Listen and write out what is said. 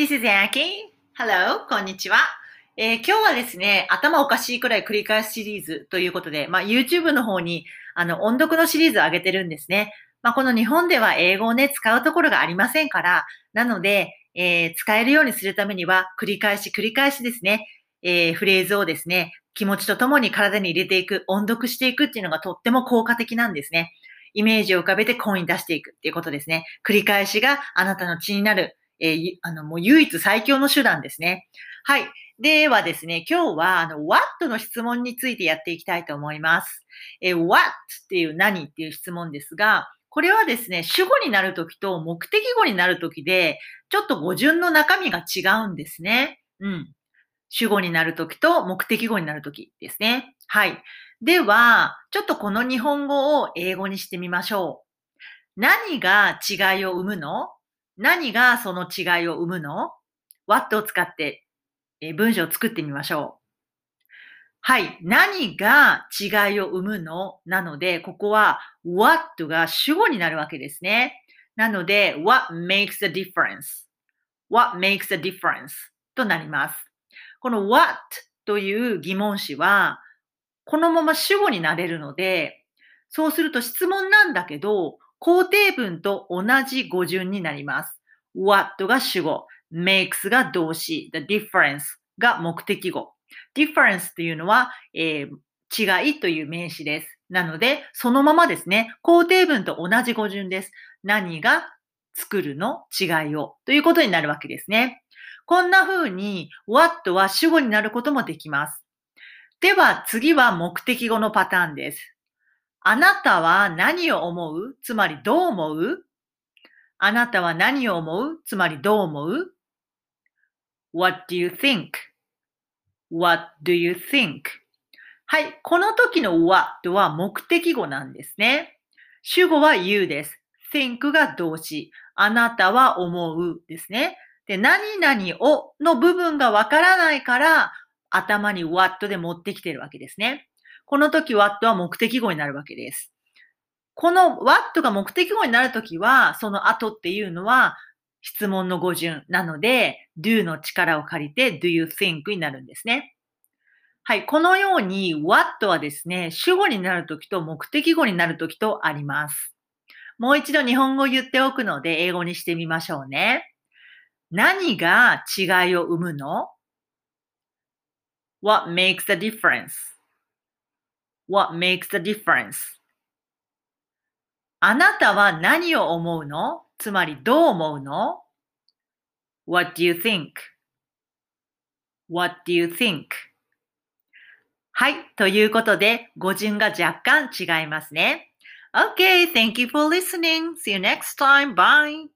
this is Aki. Hello, こんにちは。えー今日はですね、頭おかしいくらい繰り返すシリーズということで、まあ、YouTube の方にあの音読のシリーズを上げてるんですね。まあ、この日本では英語をね、使うところがありませんから、なので、えー使えるようにするためには、繰り返し繰り返しですね、えーフレーズをですね、気持ちとともに体に入れていく、音読していくっていうのがとっても効果的なんですね。イメージを浮かべて声に出していくっていうことですね。繰り返しがあなたの血になる、えーあの、もう唯一最強の手段ですね。はい。ではですね、今日は、あの、what の質問についてやっていきたいと思います。えー what っていう何っていう質問ですが、これはですね、主語になるときと目的語になるときで、ちょっと語順の中身が違うんですね。うん。主語になるときと目的語になるときですね。はい。では、ちょっとこの日本語を英語にしてみましょう。何が違いを生むの？何がその違いを生むの ?what を使ってえ文章を作ってみましょう。はい。何が違いを生むの？なので、ここは what が主語になるわけですね。なので、what makes the difference?what makes the difference? となります。この what という疑問詞は、このまま主語になれるので、そうすると質問なんだけど、肯定文と同じ語順になります。what が主語、makes が動詞、the difference が目的語。difference というのは、えー違いという名詞です。なので、そのままですね、肯定文と同じ語順です。何が作るの違いをということになるわけですね。こんな風に what は主語になることもできます。では次は目的語のパターンです。あなたは何を思う？つまりどう思う？あなたは何を思う？つまりどう思う ?What do you think?What do you think? はい。この時の what は目的語なんですね。主語は you です。think が動詞。あなたは思うですね。で、何々をの部分がわからないから、頭に what で持ってきてるわけですね。この時 what は目的語になるわけです。この what が目的語になるときは、その後っていうのは質問の語順なので、do の力を借りて do you think になるんですね。はい。このように what はですね、主語になるときと目的語になるときとあります。もう一度日本語を言っておくので、英語にしてみましょうね。何が違いを生むの ?What makes the What makes the difference? あなたは何を思うのつまりどう思うの ?What do you think?What do you think? はい。ということで、語順が若干違いますね。Okay, thank you for listening. See you next time. Bye.